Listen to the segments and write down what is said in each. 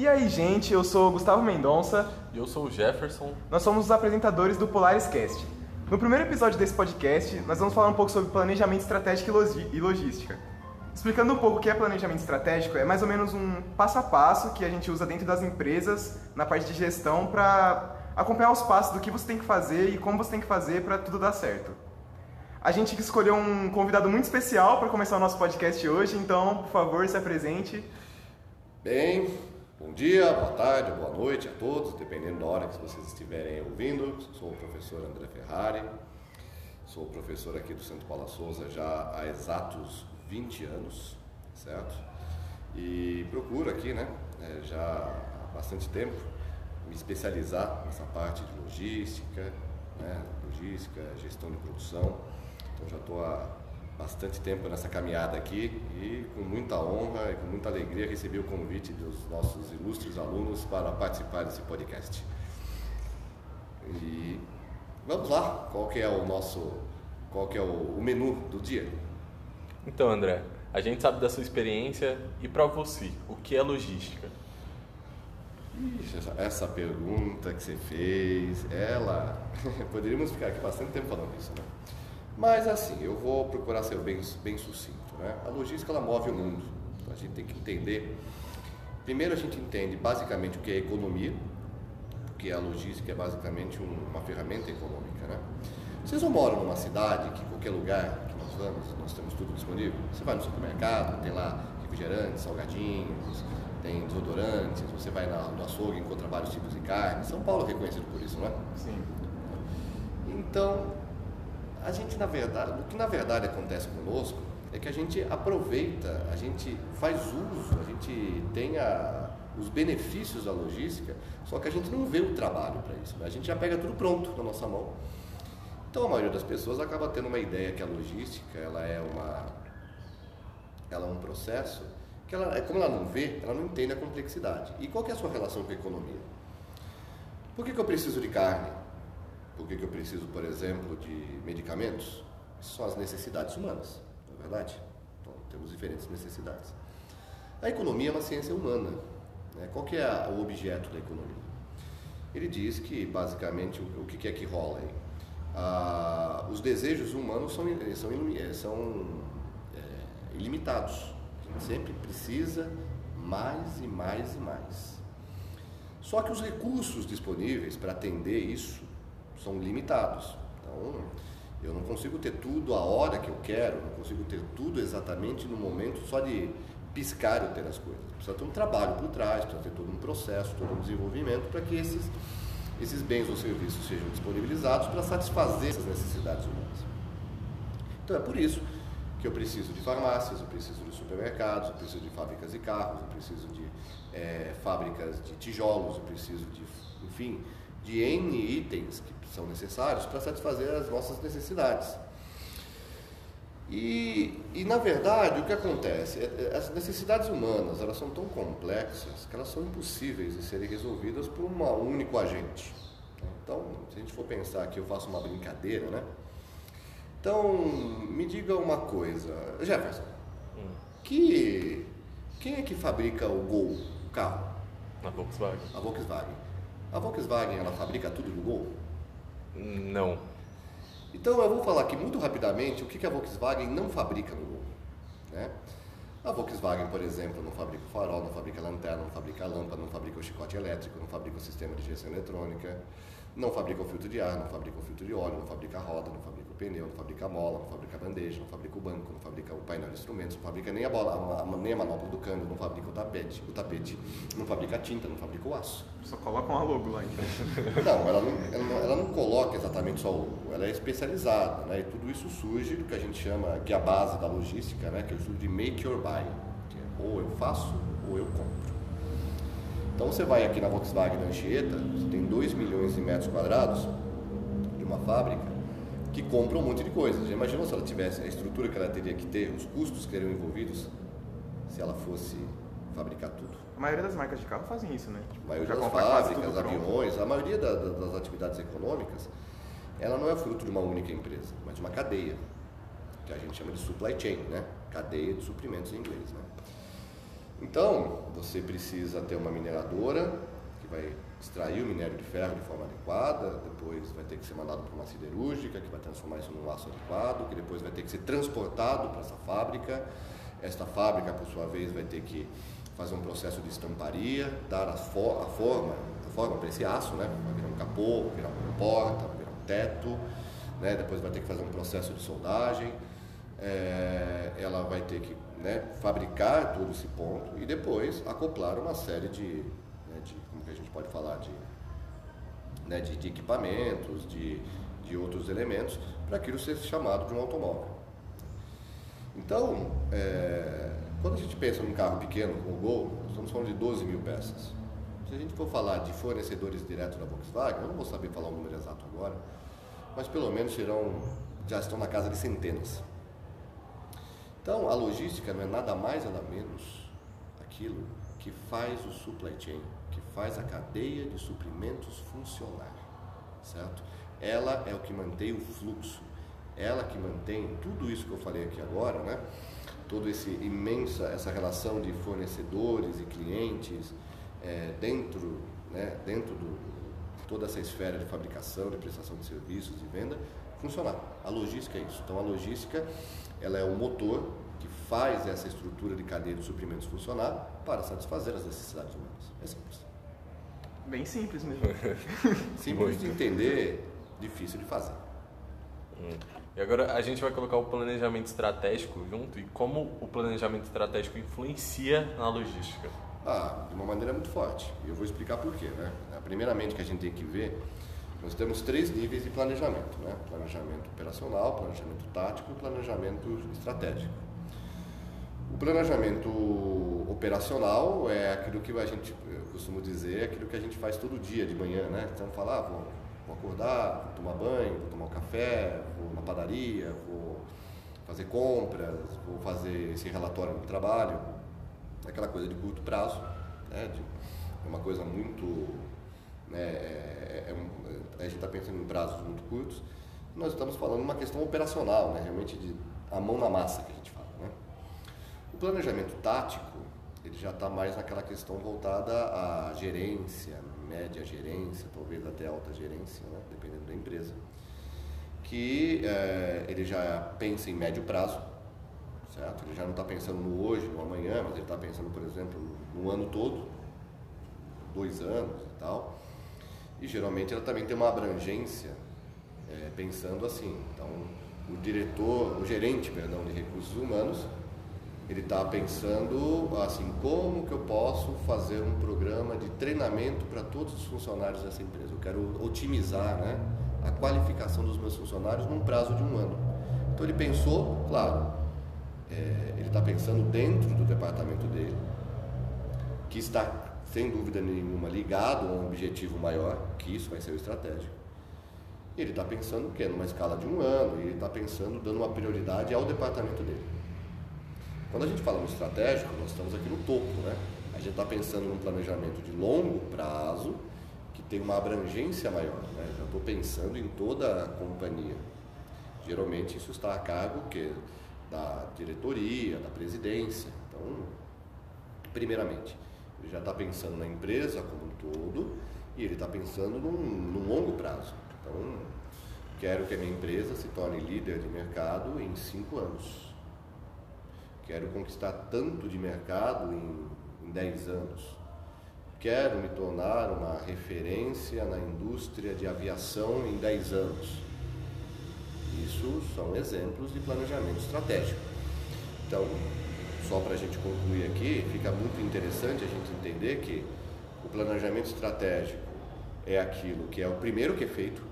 E aí, gente, eu sou o Gustavo Mendonça. E eu sou o Jefferson. Nós somos os apresentadores do Polaris Cast. No primeiro episódio desse podcast, nós vamos falar um pouco sobre planejamento estratégico e logística. Explicando um pouco o que é planejamento estratégico, é mais ou menos um passo a passo que a gente usa dentro das empresas, na parte de gestão, para acompanhar os passos do que você tem que fazer e como você tem que fazer para tudo dar certo. A gente escolheu um convidado muito especial para começar o nosso podcast hoje, então, por favor, se apresente. Bem, bom dia, boa tarde, boa noite a todos, dependendo da hora que vocês estiverem ouvindo. Sou o professor André Ferrari, sou professor aqui do Centro Paula Souza já há exatos 20 anos, certo? E procuro aqui, né, é, já há bastante tempo, me especializar nessa parte de logística, né, logística, gestão de produção. Então já estou há bastante tempo nessa caminhada aqui e com muita honra e com muita alegria recebi o convite dos nossos ilustres alunos para participar desse podcast. E vamos lá, qual que é o nosso, qual que é o, o menu do dia? Então, André, a gente sabe da sua experiência e para você, o que é logística? Ixi, essa, essa pergunta que você fez, ela poderíamos ficar aqui bastante tempo falando isso, né? Mas assim, eu vou procurar ser bem, bem sucinto. Né? A logística ela move o mundo. Então, a gente tem que entender. Primeiro a gente entende basicamente o que é economia, porque a logística é basicamente uma ferramenta econômica. Né? Vocês não moram numa cidade que qualquer lugar que nós vamos, nós temos tudo disponível. Você vai no supermercado, tem lá refrigerantes, salgadinhos, tem desodorantes, você vai no açougue e encontra vários tipos de carne. São Paulo é reconhecido por isso, não é? Sim. Então, a gente na verdade, o que na verdade acontece conosco é que a gente aproveita, a gente faz uso, a gente tem a, os benefícios da logística, só que a gente não vê o trabalho para isso. Né? A gente já pega tudo pronto na nossa mão. Então a maioria das pessoas acaba tendo uma ideia que a logística ela é uma ela é um processo que ela, como ela não vê, ela não entende a complexidade. E qual é a sua relação com a economia? Por que, que eu preciso de carne? Por que, que eu preciso, por exemplo, de medicamentos? São as necessidades humanas, não é verdade? Então, temos diferentes necessidades. A economia é uma ciência humana. Né? Qual que é o objeto da economia? Ele diz que, basicamente, o, que, é que rola aí? Ah, os desejos humanos são, são, são é, ilimitados. A gente sempre precisa mais e mais e mais. Só que os recursos disponíveis para atender isso são limitados. Então, eu não consigo ter tudo a hora que eu quero, não consigo ter tudo exatamente no momento só de piscar eu ter as coisas. Precisa ter um trabalho por trás, precisa ter todo um processo, todo um desenvolvimento para que esses, esses bens ou serviços sejam disponibilizados para satisfazer essas necessidades humanas. Então é por isso que eu preciso de farmácias, eu preciso de supermercados, eu preciso de fábricas de carros, eu preciso de é, fábricas de tijolos, eu preciso de, enfim, de N itens que são necessários para satisfazer as nossas necessidades. E, e, na verdade o que acontece? É, é, as necessidades humanas elas são tão complexas que elas são impossíveis de serem resolvidas por um único agente. Então, se a gente for pensar que eu faço uma brincadeira, né? Então, me diga uma coisa, Jefferson, hum. que quem é que fabrica o Gol, o carro? A Volkswagen. A Volkswagen. A Volkswagen ela fabrica tudo no Gol? Não. Então eu vou falar aqui muito rapidamente o que a Volkswagen não fabrica no Gol. Né? A Volkswagen, por exemplo, não fabrica o farol, não fabrica lanterna, não fabrica lâmpada, não fabrica o chicote elétrico, não fabrica o sistema de gestão eletrônica, não fabrica o filtro de ar, não fabrica o filtro de óleo, não fabrica a roda, não fabrica o pneu, não fabrica a mola, não fabrica a bandeja, não fabrica o banco, não fabrica o painel de instrumentos, não fabrica nem a bola, a, nem a manopla do câmbio, não fabrica o tapete, o tapete, não fabrica a tinta, não fabrica o aço. Só coloca uma logo lá então. Não, ela não, ela não, ela não coloca exatamente só o logo, ela é especializada, né? E tudo isso surge do que a gente chama, que é a base da logística, né? Que é o estudo de make or buy, que é ou eu faço ou eu compro. Então você vai aqui na Volkswagen Anchieta, você tem 2 milhões de metros quadrados de uma fábrica que compra um monte de coisas. Já imaginou se ela tivesse a estrutura que ela teria que ter, os custos que seriam envolvidos se ela fosse fabricar tudo? A maioria das marcas de carro fazem isso, né? Tipo, a maioria das fábricas, aviões, a maioria da, da, das atividades econômicas, ela não é fruto de uma única empresa, mas de uma cadeia, que a gente chama de supply chain, né? Cadeia de suprimentos em inglês, né? Então, você precisa ter uma mineradora que vai extrair o minério de ferro de forma adequada, depois vai ter que ser mandado para uma siderúrgica que vai transformar isso num aço adequado, que depois vai ter que ser transportado para essa fábrica. Esta fábrica, por sua vez, vai ter que fazer um processo de estamparia, dar a, a forma, a forma para esse aço, né? Vai virar um capô, vai virar uma porta, vai virar um teto, né? Depois vai ter que fazer um processo de soldagem. É, ela vai ter que né, fabricar todo esse ponto e depois acoplar uma série de, né, de como que a gente pode falar, de, né, de, de equipamentos, de, de outros elementos, para aquilo ser chamado de um automóvel. Então, é, quando a gente pensa num carro pequeno, como o Gol, nós estamos falando de 12 mil peças. Se a gente for falar de fornecedores diretos da Volkswagen, eu não vou saber falar o número exato agora, mas pelo menos serão, já estão na casa de centenas. Então, a logística não é nada mais nada menos aquilo que faz o supply chain, que faz a cadeia de suprimentos funcionar, certo? Ela é o que mantém o fluxo, ela que mantém tudo isso que eu falei aqui agora, né? Todo esse imensa essa relação de fornecedores e clientes é, dentro, né? Dentro do toda essa esfera de fabricação, de prestação de serviços, de venda, funcionar. A logística é isso. Então a logística ela é o motor que faz essa estrutura de cadeia de suprimentos funcionar para satisfazer as necessidades humanas. É simples. Bem simples mesmo. simples de entender, difícil de fazer. Hum. E agora a gente vai colocar o planejamento estratégico junto e como o planejamento estratégico influencia na logística. Ah, de uma maneira muito forte. E eu vou explicar por quê. Né? Primeiramente que a gente tem que ver nós temos três níveis de planejamento, né? Planejamento operacional, planejamento tático e planejamento estratégico. O planejamento operacional é aquilo que a gente, eu costumo dizer, é aquilo que a gente faz todo dia de manhã, né? Então, falar, ah, vou, vou acordar, vou tomar banho, vou tomar um café, vou na padaria, vou fazer compras, vou fazer esse relatório do trabalho, aquela coisa de curto prazo, né? De, é uma coisa muito né, é, é um, a gente está pensando em prazos muito curtos, nós estamos falando uma questão operacional, né, realmente de a mão na massa que a gente fala. Né? O planejamento tático, ele já está mais naquela questão voltada à gerência, média gerência, talvez até alta gerência, né, dependendo da empresa, que é, ele já pensa em médio prazo, certo? Ele já não está pensando no hoje, no amanhã, mas ele está pensando, por exemplo, no ano todo, dois anos e tal. E geralmente ela também tem uma abrangência, é, pensando assim. Então, o diretor, o gerente, perdão, de recursos humanos, ele está pensando assim, como que eu posso fazer um programa de treinamento para todos os funcionários dessa empresa? Eu quero otimizar né, a qualificação dos meus funcionários num prazo de um ano. Então ele pensou, claro, é, ele está pensando dentro do departamento dele, que está sem dúvida nenhuma, ligado a um objetivo maior, que isso vai ser o estratégico. Ele está pensando o quê? Numa escala de um ano, e ele está pensando, dando uma prioridade ao departamento dele. Quando a gente fala no estratégico, nós estamos aqui no topo, né? A gente está pensando num planejamento de longo prazo, que tem uma abrangência maior, né? Estou pensando em toda a companhia. Geralmente isso está a cargo que da diretoria, da presidência. Então, primeiramente, ele já está pensando na empresa como um todo e ele está pensando num, num, longo prazo. Então, quero que a minha empresa se torne líder de mercado em cinco anos. Quero conquistar tanto de mercado em, em dez anos. Quero me tornar uma referência na indústria de aviação em dez anos. Isso são exemplos de planejamento estratégico. Então, só para a gente concluir aqui, fica muito interessante a gente entender que o planejamento estratégico é aquilo que é o primeiro que é feito,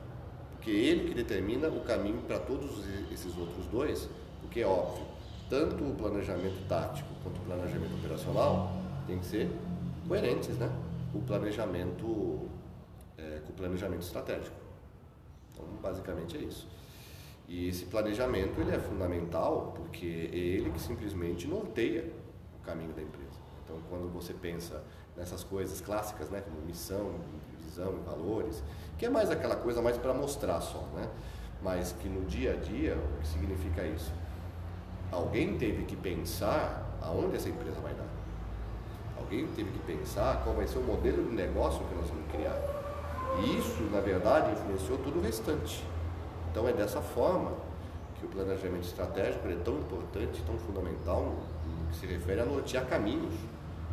porque é ele que determina o caminho para todos esses outros dois, porque é óbvio, tanto o planejamento tático quanto o planejamento operacional tem que ser coerentes, né? O planejamento é, com o planejamento estratégico. Então, basicamente é isso. E esse planejamento ele é fundamental porque é ele que simplesmente norteia o caminho da empresa. Então, quando você pensa nessas coisas clássicas, né, como missão, visão e valores, que é mais aquela coisa mais para mostrar só, né? Mas que no dia a dia, o que significa isso? Alguém teve que pensar aonde essa empresa vai dar. Alguém teve que pensar qual vai ser o modelo de negócio que nós vamos criar. E isso, na verdade, influenciou todo o restante. Então é dessa forma que o planejamento estratégico é tão importante, tão fundamental no que se refere a nortear caminhos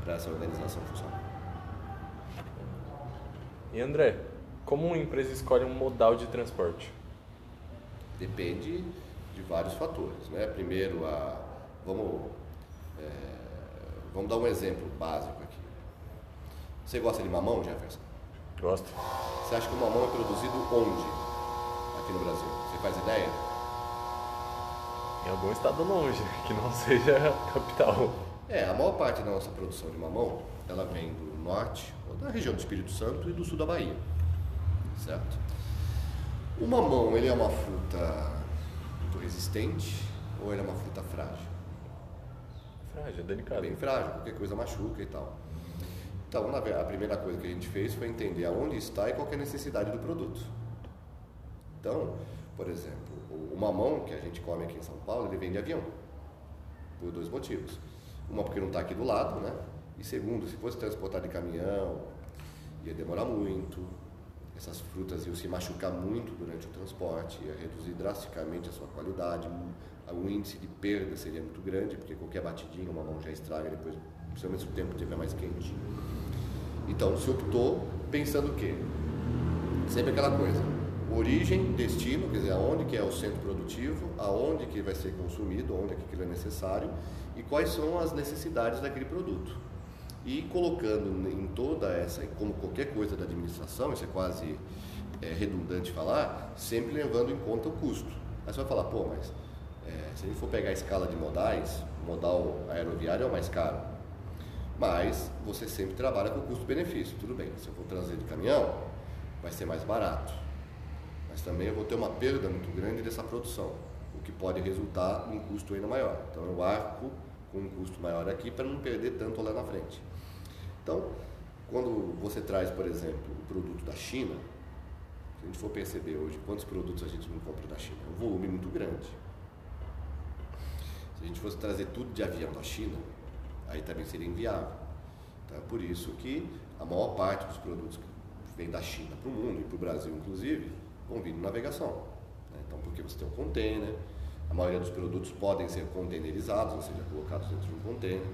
para essa organização funcionar. E André, como uma empresa escolhe um modal de transporte? Depende de vários fatores. Né? Primeiro, a, vamos, é, vamos dar um exemplo básico aqui. Você gosta de mamão, Jefferson? Gosto. Você acha que o mamão é produzido onde? Aqui no Brasil? Você faz ideia? Em algum estado longe, que não seja a capital. É, a maior parte da nossa produção de mamão, ela vem do norte, ou da região do Espírito Santo e do sul da Bahia. Certo? O mamão, ele é uma fruta muito resistente ou ele é uma fruta frágil? Frágil, é delicado. Bem frágil, qualquer coisa machuca e tal. Então, a primeira coisa que a gente fez foi entender aonde está e qual é a necessidade do produto. Então, por exemplo, o mamão que a gente come aqui em São Paulo, ele vem de avião. Por dois motivos. Uma porque não está aqui do lado, né? E segundo, se fosse transportar de caminhão, ia demorar muito. Essas frutas iam se machucar muito durante o transporte, ia reduzir drasticamente a sua qualidade. O índice de perda seria muito grande, porque qualquer batidinha, o mamão já estraga depois, principalmente se o tempo estiver mais quente. Então se optou pensando o quê? Sempre aquela coisa origem, destino, quer dizer, aonde que é o centro produtivo, aonde que vai ser consumido, onde é que aquilo é necessário e quais são as necessidades daquele produto. E colocando em toda essa, como qualquer coisa da administração, isso é quase é, redundante falar, sempre levando em conta o custo. Aí você vai falar, pô, mas é, se a gente for pegar a escala de modais, o modal aeroviário é o mais caro. Mas você sempre trabalha com custo-benefício. Tudo bem, se eu for trazer de caminhão, vai ser mais barato mas também eu vou ter uma perda muito grande dessa produção, o que pode resultar num custo ainda maior. Então eu arco com um custo maior aqui para não perder tanto lá na frente. Então, quando você traz, por exemplo, o produto da China, se a gente for perceber hoje quantos produtos a gente não compra da China, é um volume muito grande. Se a gente fosse trazer tudo de avião da China, aí também seria inviável. Então é por isso que a maior parte dos produtos que vem da China para o mundo e para o Brasil, inclusive, vir navegação. Né? Então, porque você tem um container, a maioria dos produtos podem ser containerizados, ou seja, colocados dentro de um container.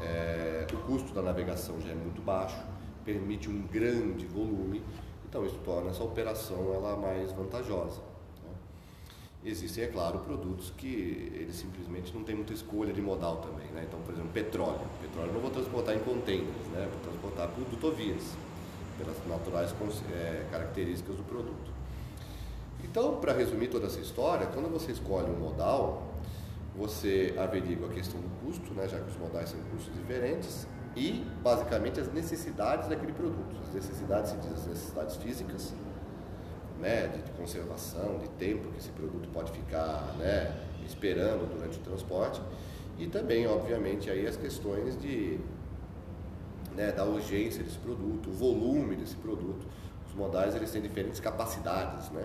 É, o custo da navegação já é muito baixo, permite um grande volume, então isso torna essa operação ela mais vantajosa. Né? Existem, é claro, produtos que eles simplesmente não têm muita escolha de modal também. Né? Então, por exemplo, petróleo. Petróleo eu não vou transportar em containers, né? vou transportar por dutovias, pelas naturais é, características do produto. Então, para resumir toda essa história, quando você escolhe um modal, você averigua a questão do custo, né, já que os modais são custos diferentes, e basicamente as necessidades daquele produto. As necessidades se diz as necessidades físicas, né, de, de, conservação, de tempo que esse produto pode ficar né, esperando durante o transporte, e também, obviamente, aí as questões de, né, da urgência desse produto, o volume desse produto. Os modais eles têm diferentes capacidades, né?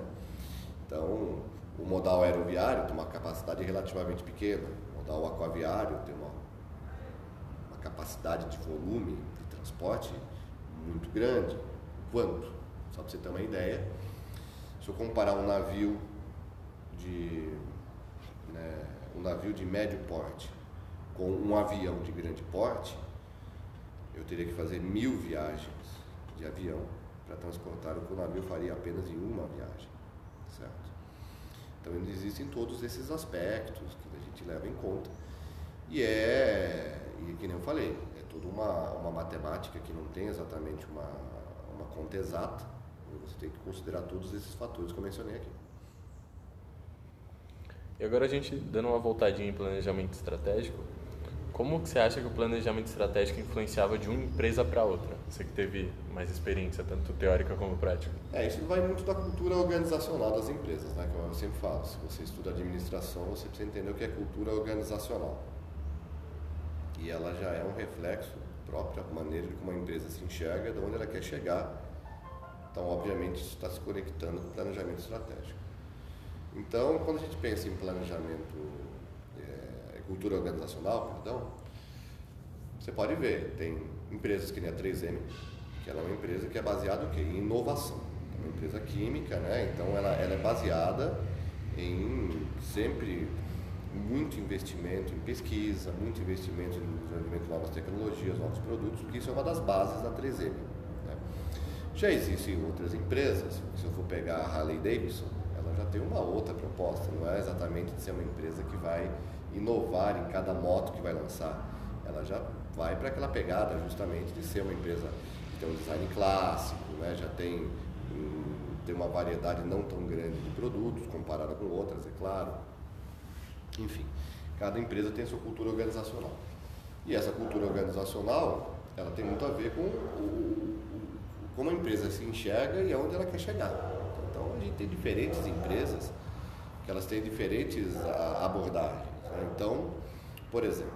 Então, o modal aeroviário tem uma capacidade relativamente pequena, o modal aquaviário tem uma, uma capacidade de volume de transporte muito grande. Quanto? Só para você ter uma ideia, se eu comparar um navio de né, um navio de médio porte com um avião de grande porte, eu teria que fazer mil viagens de avião para transportar o que o navio faria apenas em uma viagem certo? Então existem todos esses aspectos que a gente leva em conta e é, e que nem eu falei, é toda uma, uma matemática que não tem exatamente uma, uma conta exata, você tem que considerar todos esses fatores que eu mencionei aqui. E agora a gente dando uma voltadinha em planejamento estratégico, como que você acha que o planejamento estratégico influenciava de uma empresa para outra? Você que teve mais experiência, tanto teórica como prática. É, isso vai muito da cultura organizacional das empresas, né? Que eu sempre falo. Se você estuda administração, você precisa entender o que é cultura organizacional. E ela já é um reflexo próprio da maneira como a empresa se enxerga, de onde ela quer chegar. Então, obviamente, isso está se conectando com o planejamento estratégico. Então, quando a gente pensa em planejamento cultura organizacional, perdão, você pode ver, tem Empresas que nem a 3M, que ela é uma empresa que é baseada em inovação. É uma empresa química, né? então ela, ela é baseada em sempre muito investimento em pesquisa, muito investimento em desenvolvimento de novas tecnologias, novos produtos, porque isso é uma das bases da 3M. Né? Já existem outras empresas, se eu for pegar a Harley Davidson, ela já tem uma outra proposta, não é exatamente de ser uma empresa que vai inovar em cada moto que vai lançar. Ela já vai para aquela pegada justamente de ser uma empresa que tem um design clássico, né? já tem, tem uma variedade não tão grande de produtos comparada com outras, é claro enfim, cada empresa tem sua cultura organizacional. E essa cultura organizacional, ela tem muito a ver com o, como a empresa se enxerga e aonde ela quer chegar. Então, a gente tem diferentes empresas que elas têm diferentes abordagens. Né? Então, por exemplo,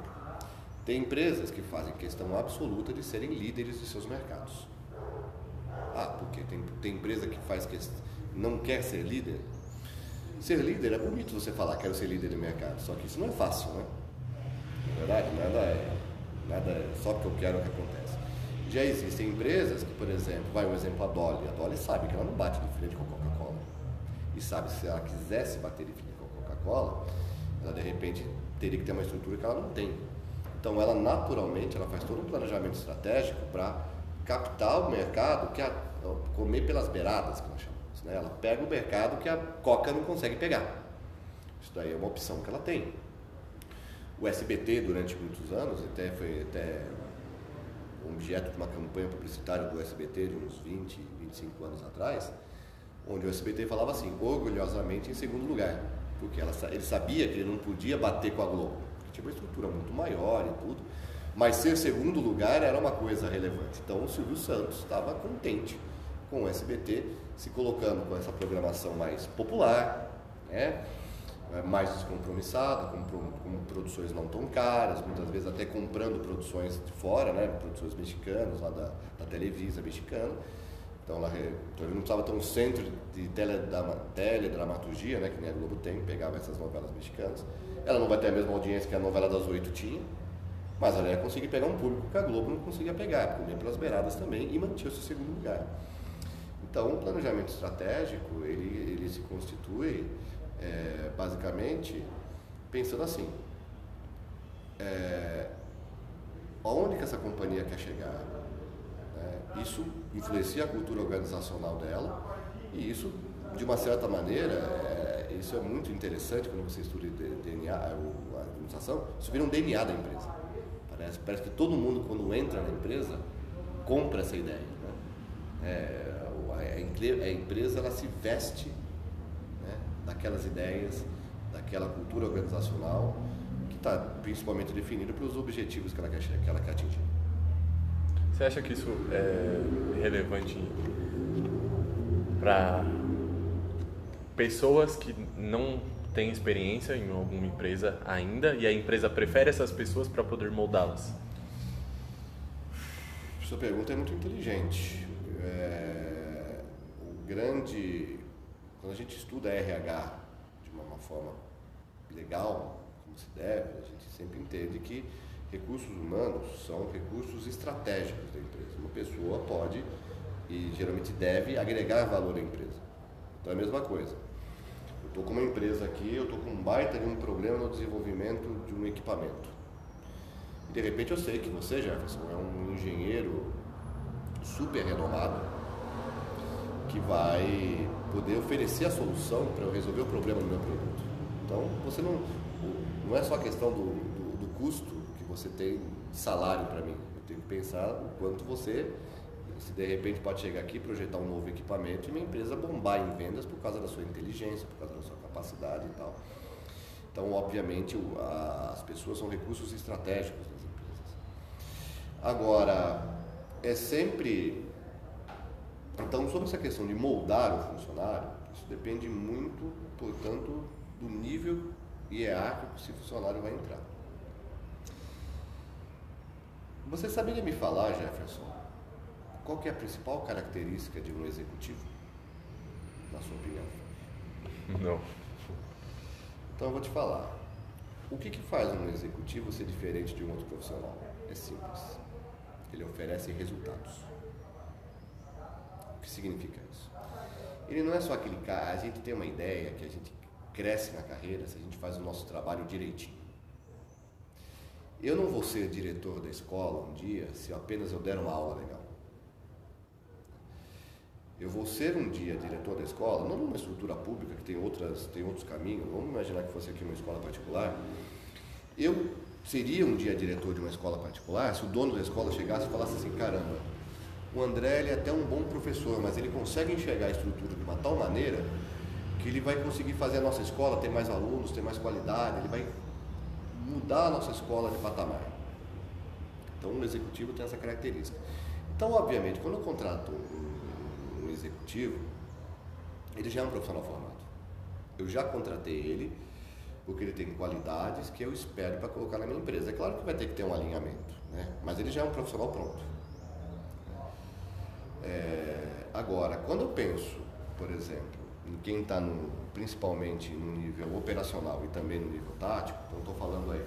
tem empresas que fazem questão absoluta de serem líderes de seus mercados. Ah, porque tem, tem empresa que faz questão, não quer ser líder, Ser líder é bonito você falar quero ser líder do mercado, só que isso não é fácil, né? Na verdade, nada é, nada é só porque eu quero que acontece. Já existem empresas que, por exemplo, vai um exemplo a Dolly. A Dolly sabe que ela não bate de frente com a Coca-Cola. E sabe se ela quisesse bater de frente com a Coca-Cola, ela de repente teria que ter uma estrutura que ela não tem. Então ela naturalmente ela faz todo um planejamento estratégico para captar o mercado, que é comer pelas beiradas, que nós chamamos. Né? Ela pega o mercado que a Coca não consegue pegar. Isso daí é uma opção que ela tem. O SBT, durante muitos anos, até foi até objeto de uma campanha publicitária do SBT de uns 20, 25 anos atrás, onde o SBT falava assim, orgulhosamente em segundo lugar, porque ela, ele sabia que ele não podia bater com a Globo, porque tinha uma estrutura muito maior e tudo, mas ser segundo lugar era uma coisa relevante. Então o Silvio Santos estava contente com o SBT se colocando com essa programação mais popular, né? É, mais descompromissada, com, com, produções não tão caras, muitas vezes até comprando produções de fora, né? produções mexicanas, lá da, da Televisa mexicana. Então, ela, então ele não precisava ter um centro de teledramaturgia, né? que nem a Globo tem, pegava essas novelas mexicanas. Ela não vai ter a mesma audiência que a novela das oito tinha, mas ela ia conseguir pegar um público que a Globo não conseguia pegar, comia pelas beiradas também e mantinha o seu segundo lugar. Então, o planejamento estratégico, ele, ele se constitui é, basicamente pensando assim, é, aonde que essa companhia quer chegar? Né? Isso influencia a cultura organizacional dela e isso, de uma certa maneira, é, isso é muito interessante quando você estuda DNA, a administração, isso vira um DNA da empresa. Parece, parece que todo mundo, quando entra na empresa, compra essa ideia. Né? É, a empresa ela se veste né, daquelas ideias, daquela cultura organizacional que está principalmente definida pelos objetivos que ela quer, que ela quer atingir. Você acha que isso é relevante para pessoas que não têm experiência em alguma empresa ainda e a empresa prefere essas pessoas para poder moldá-las? Sua pergunta é muito inteligente. É grande. Quando a gente estuda RH de uma, uma forma legal, como se deve, a gente sempre entende que recursos humanos são recursos estratégicos da empresa. Uma pessoa pode e geralmente deve agregar valor à empresa. Então é a mesma coisa. Eu estou com uma empresa aqui, eu estou com um baita de um problema no desenvolvimento de um equipamento. E de repente eu sei que você, Jefferson, é um engenheiro super renomado, que vai poder oferecer a solução para eu resolver o problema do meu produto. Então, você não, não é só a questão do, do, do custo você tem salário para mim. Eu tenho que pensar o quanto você, se de repente pode chegar aqui, projetar um novo equipamento e minha empresa bombar em vendas por causa da sua inteligência, por causa da sua capacidade e tal. Então, obviamente, as pessoas são recursos estratégicos das empresas. Agora, é sempre então, sobre essa questão de moldar o funcionário, isso depende muito, portanto, do nível hierárquico que esse funcionário vai entrar. Você saberia me falar, Jefferson, qual é a principal característica de um executivo, na sua opinião? Não. Então eu vou te falar. O que, que faz um executivo ser diferente de um outro profissional? É simples. ele oferece resultados. O que significa isso? Ele não é só aquele cara, a gente tem uma ideia que a gente cresce na carreira se a gente faz o nosso trabalho direitinho. Eu não vou ser diretor da escola um dia se apenas eu der uma aula legal. Eu vou ser um dia diretor da escola, não numa estrutura pública que tem, outras, tem outros caminhos, vamos imaginar que fosse aqui uma escola particular. Eu seria um dia diretor de uma escola particular se o dono da escola chegasse e falasse assim: caramba, o André ele é até um bom professor, mas ele consegue enxergar a estrutura de uma tal maneira que ele vai conseguir fazer a nossa escola ter mais alunos, ter mais qualidade, ele vai mudar a nossa escola de patamar. Então, um executivo tem essa característica. Então, obviamente, quando eu contrato um, um executivo, ele já é um profissional formado. Eu já contratei ele porque ele tem qualidades que eu espero para colocar na minha empresa. É claro que vai ter que ter um alinhamento, né? mas ele já é um profissional pronto. É, agora, quando eu penso, por exemplo, em quem está principalmente no nível operacional e também no nível tático, então estou falando aí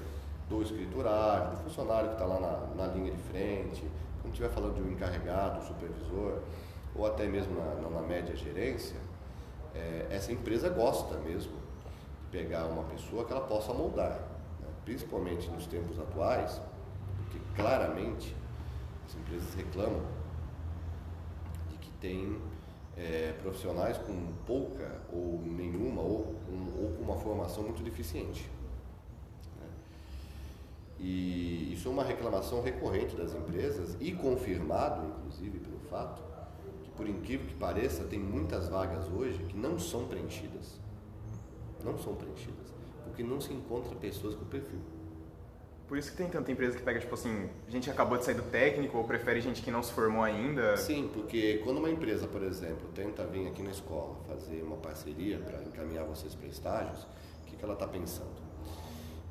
do escriturário, do funcionário que está lá na, na, linha de frente, quando estiver falando de um encarregado, um supervisor, ou até mesmo na, na, na média gerência, é, essa empresa gosta mesmo de pegar uma pessoa que ela possa moldar, né? principalmente nos tempos atuais, porque claramente as empresas reclamam de que tem é, profissionais com pouca ou nenhuma ou, um, ou com uma formação muito deficiente. Né? E isso é uma reclamação recorrente das empresas e confirmado, inclusive, pelo fato que, por incrível que pareça, tem muitas vagas hoje que não são preenchidas. Não são preenchidas, porque não se encontra pessoas com perfil. Por isso que tem tanta empresa que pega, tipo assim, gente que acabou de sair do técnico ou prefere gente que não se formou ainda. Sim, porque quando uma empresa, por exemplo, tenta vir aqui na escola fazer uma parceria para encaminhar vocês para estágios, o que, que ela está pensando?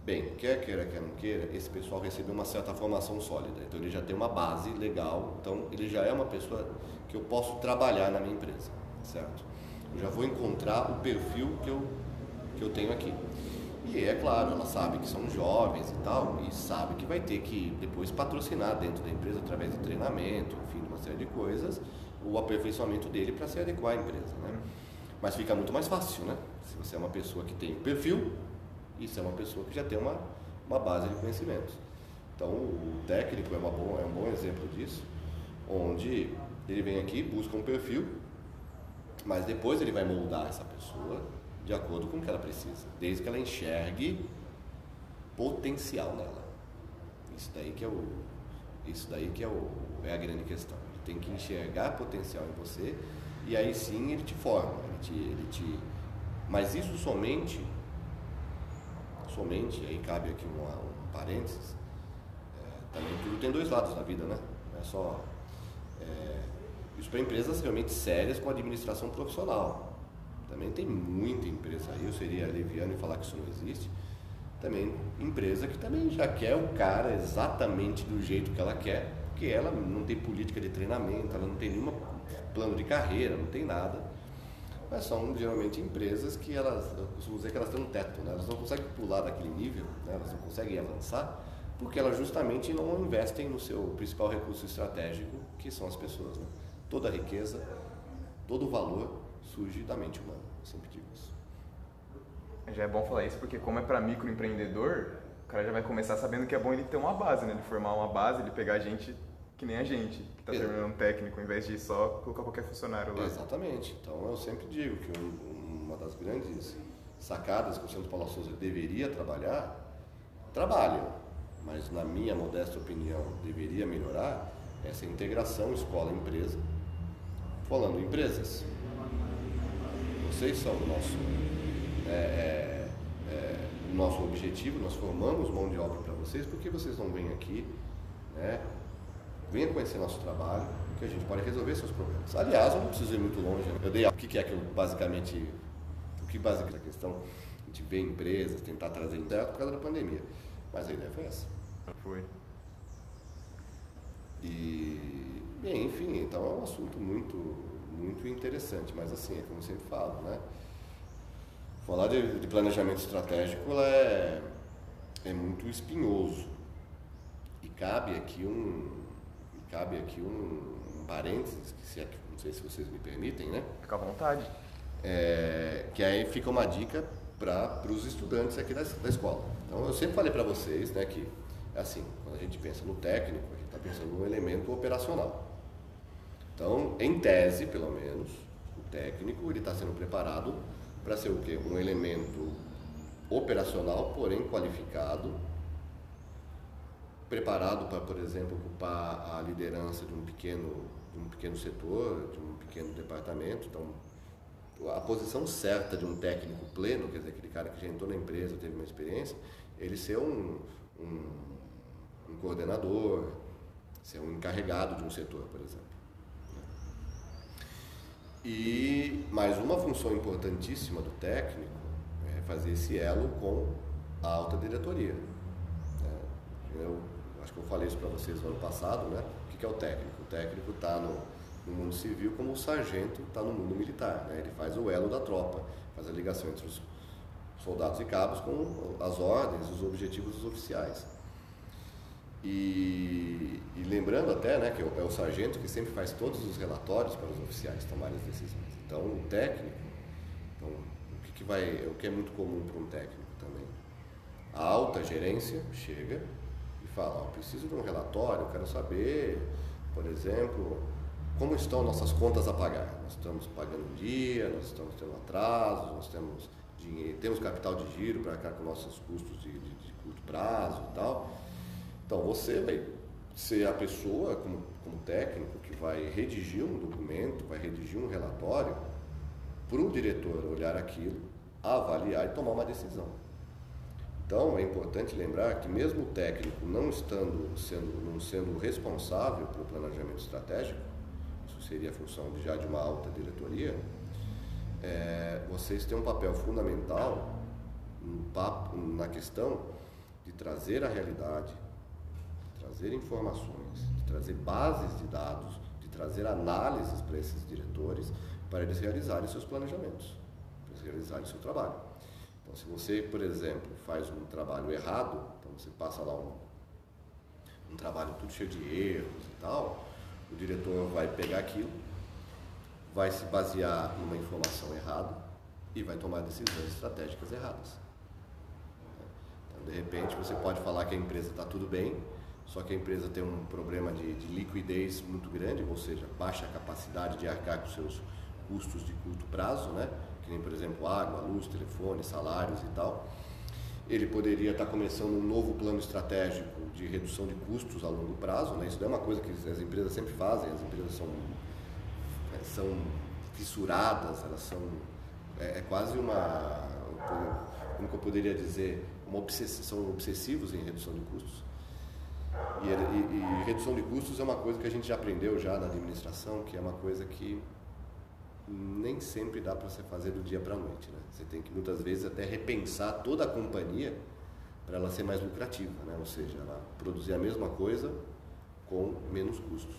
Bem, quer queira, quer não queira, esse pessoal recebeu uma certa formação sólida, então ele já tem uma base legal, então ele já é uma pessoa que eu posso trabalhar na minha empresa, certo? Eu já vou encontrar o perfil que eu, que eu tenho aqui. E é claro, ela sabe que são jovens e tal, e sabe que vai ter que depois patrocinar dentro da empresa através de treinamento, enfim, uma série de coisas, o aperfeiçoamento dele para se adequar à empresa, né? Mas fica muito mais fácil, né? Se você é uma pessoa que tem perfil, e se é uma pessoa que já tem uma, uma base de conhecimentos. Então, o técnico é, uma bom, é um bom exemplo disso, onde ele vem aqui, busca um perfil, mas depois ele vai moldar essa pessoa de acordo com o que ela precisa, desde que ela enxergue potencial nela. Isso daí que é o, isso daí que é, o, é a grande questão. Ele tem que enxergar potencial em você e aí sim ele te forma, ele te, ele te, mas isso somente, somente, aí cabe aqui um, um parênteses, é, também tudo tem dois lados na vida, né? Não é só é, isso para empresas realmente sérias com administração profissional. Também tem muita empresa aí, eu seria leviano em falar que isso não existe. Também empresa que também já quer o cara exatamente do jeito que ela quer, porque ela não tem política de treinamento, ela não tem nenhum plano de carreira, não tem nada. Mas são geralmente empresas que elas, eu costumo dizer que elas têm um teto, né? elas não conseguem pular daquele nível, né? elas não conseguem avançar, porque elas justamente não investem no seu principal recurso estratégico, que são as pessoas. Né? Toda a riqueza, todo o valor surge da mente humana. Eu sempre digo isso. Já é bom falar isso porque como é para microempreendedor, o cara já vai começar sabendo que é bom ele ter uma base, né? Ele formar uma base, ele pegar gente que nem a gente, que está terminando um técnico, ao invés de só colocar qualquer funcionário lá. Exatamente. Então eu sempre digo que uma das grandes sacadas que o Centro Paulo Souza deveria trabalhar, trabalha, mas na minha modesta opinião deveria melhorar essa integração escola-empresa. Falando em empresas, vocês são o nosso, é, é, é, o nosso objetivo, nós formamos mão de obra para vocês, porque vocês não vêm aqui, né? Venha conhecer nosso trabalho, que a gente pode resolver seus problemas. Aliás, eu não preciso ir muito longe. Né? Eu dei o que é que eu basicamente, o que basicamente a questão, gente vê empresas, tentar trazer certo por causa da pandemia. Mas a ideia foi essa. Foi. E, bem, enfim, então é um assunto muito muito interessante, mas assim, é como eu sempre falo, né? Falar de, de planejamento estratégico é, é muito espinhoso. E cabe aqui um. cabe aqui um, um parênteses, que se é, não sei se vocês me permitem, né? Fica à vontade. É, que aí fica uma dica para os estudantes aqui da, da escola. Então, eu sempre falei para vocês né, que, assim, quando a gente pensa no técnico, a gente está pensando no elemento operacional. Então, em tese, pelo menos, o técnico ele está sendo preparado para ser o quê? Um elemento operacional, porém qualificado, preparado para, por exemplo, ocupar a liderança de um pequeno, de um pequeno setor, de um pequeno departamento. Então, a posição certa de um técnico pleno, quer dizer, aquele cara que já entrou na empresa, teve uma experiência, ele ser um, um, um coordenador, ser um encarregado de um setor, por exemplo. E mais uma função importantíssima do técnico é fazer esse elo com a alta diretoria. Né? Eu acho que eu falei isso para vocês no ano passado, né? O que é o técnico? O técnico está no, no, mundo civil como o sargento está no mundo militar. Né? Ele faz o elo da tropa, faz a ligação entre os soldados e cabos com as ordens, os objetivos dos oficiais. E, e, lembrando até né, que é o sargento que sempre faz todos os relatórios para os oficiais tomarem as decisões. Então, o técnico, então, o, que, que vai, o que é muito comum para um técnico também? A alta gerência chega e fala: oh, preciso de um relatório, quero saber, por exemplo, como estão nossas contas a pagar. Nós estamos pagando dia, nós estamos tendo atrasos, nós temos dinheiro, temos capital de giro para cá com nossos custos de, de, de curto prazo e tal. Então você vai ser a pessoa, como, como técnico, que vai redigir um documento, vai redigir um relatório, para o diretor olhar aquilo, avaliar e tomar uma decisão. Então é importante lembrar que mesmo o técnico não estando sendo, não sendo responsável pelo planejamento estratégico, isso seria a função de, já de uma alta diretoria, é, vocês têm um papel fundamental na questão de trazer a realidade, trazer informações, de trazer bases de dados, de trazer análises para esses diretores, para eles realizarem seus planejamentos, para eles realizarem seu trabalho. Então, se você, por exemplo, faz um trabalho errado, então você passa lá um, um trabalho tudo cheio de erros e tal, o diretor vai pegar aquilo, vai se basear numa informação errada e vai tomar decisões estratégicas erradas. Então, de repente, você pode falar que a empresa está tudo bem, só que a empresa tem um problema de, de, liquidez muito grande, ou seja, baixa capacidade de arcar com seus custos de curto prazo, né? que nem, por exemplo, água, luz, telefone, salários e tal. Ele poderia estar começando um novo plano estratégico de redução de custos a longo prazo. Né? Isso não é uma coisa que as empresas sempre fazem, as empresas são, é, são fissuradas, elas são. É, é quase uma. Como que eu poderia dizer? Uma obsess, são obsessivos em redução de custos. E, e, e, redução de custos é uma coisa que a gente já aprendeu já na administração, que é uma coisa que nem sempre dá para você fazer do dia para a noite. Né? Você tem que muitas vezes até repensar toda a companhia para ela ser mais lucrativa, né? ou seja, ela produzir a mesma coisa com menos custos.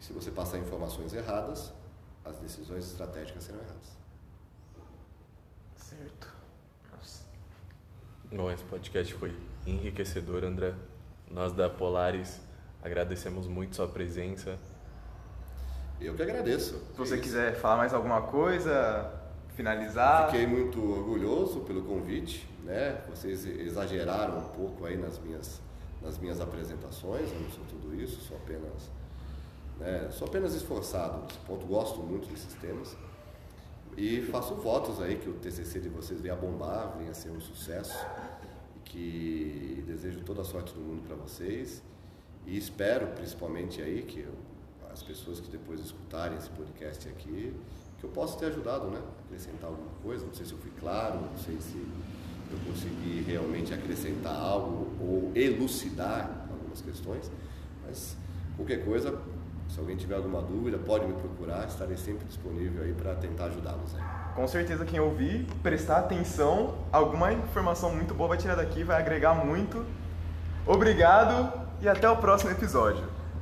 Se você passar informações erradas, as decisões estratégicas serão erradas. Certo. Nossa. Bom, esse podcast foi enriquecedor, André. Nós da Polaris agradecemos muito sua presença. Eu que agradeço. Se você quiser falar mais alguma coisa, finalizar. Fiquei muito orgulhoso pelo convite, né? Vocês exageraram um pouco aí nas minhas, nas minhas apresentações, eu não sou tudo isso, sou apenas, né? sou apenas esforçado nesse ponto, gosto muito desses temas. E faço votos aí que o TCC de vocês venha bombar, venha ser um sucesso que desejo toda a sorte do mundo para vocês e espero principalmente aí que eu, as pessoas que depois escutarem esse podcast aqui que eu possa ter ajudado, né? Acrescentar alguma coisa, não sei se eu fui claro, não sei se eu consegui realmente acrescentar algo ou elucidar algumas questões, mas qualquer coisa, se alguém tiver alguma dúvida, pode me procurar, estarei sempre disponível aí para tentar ajudá-los aí com certeza quem ouvir, prestar atenção, alguma informação muito boa vai tirar daqui, vai agregar muito. Obrigado e até o próximo episódio.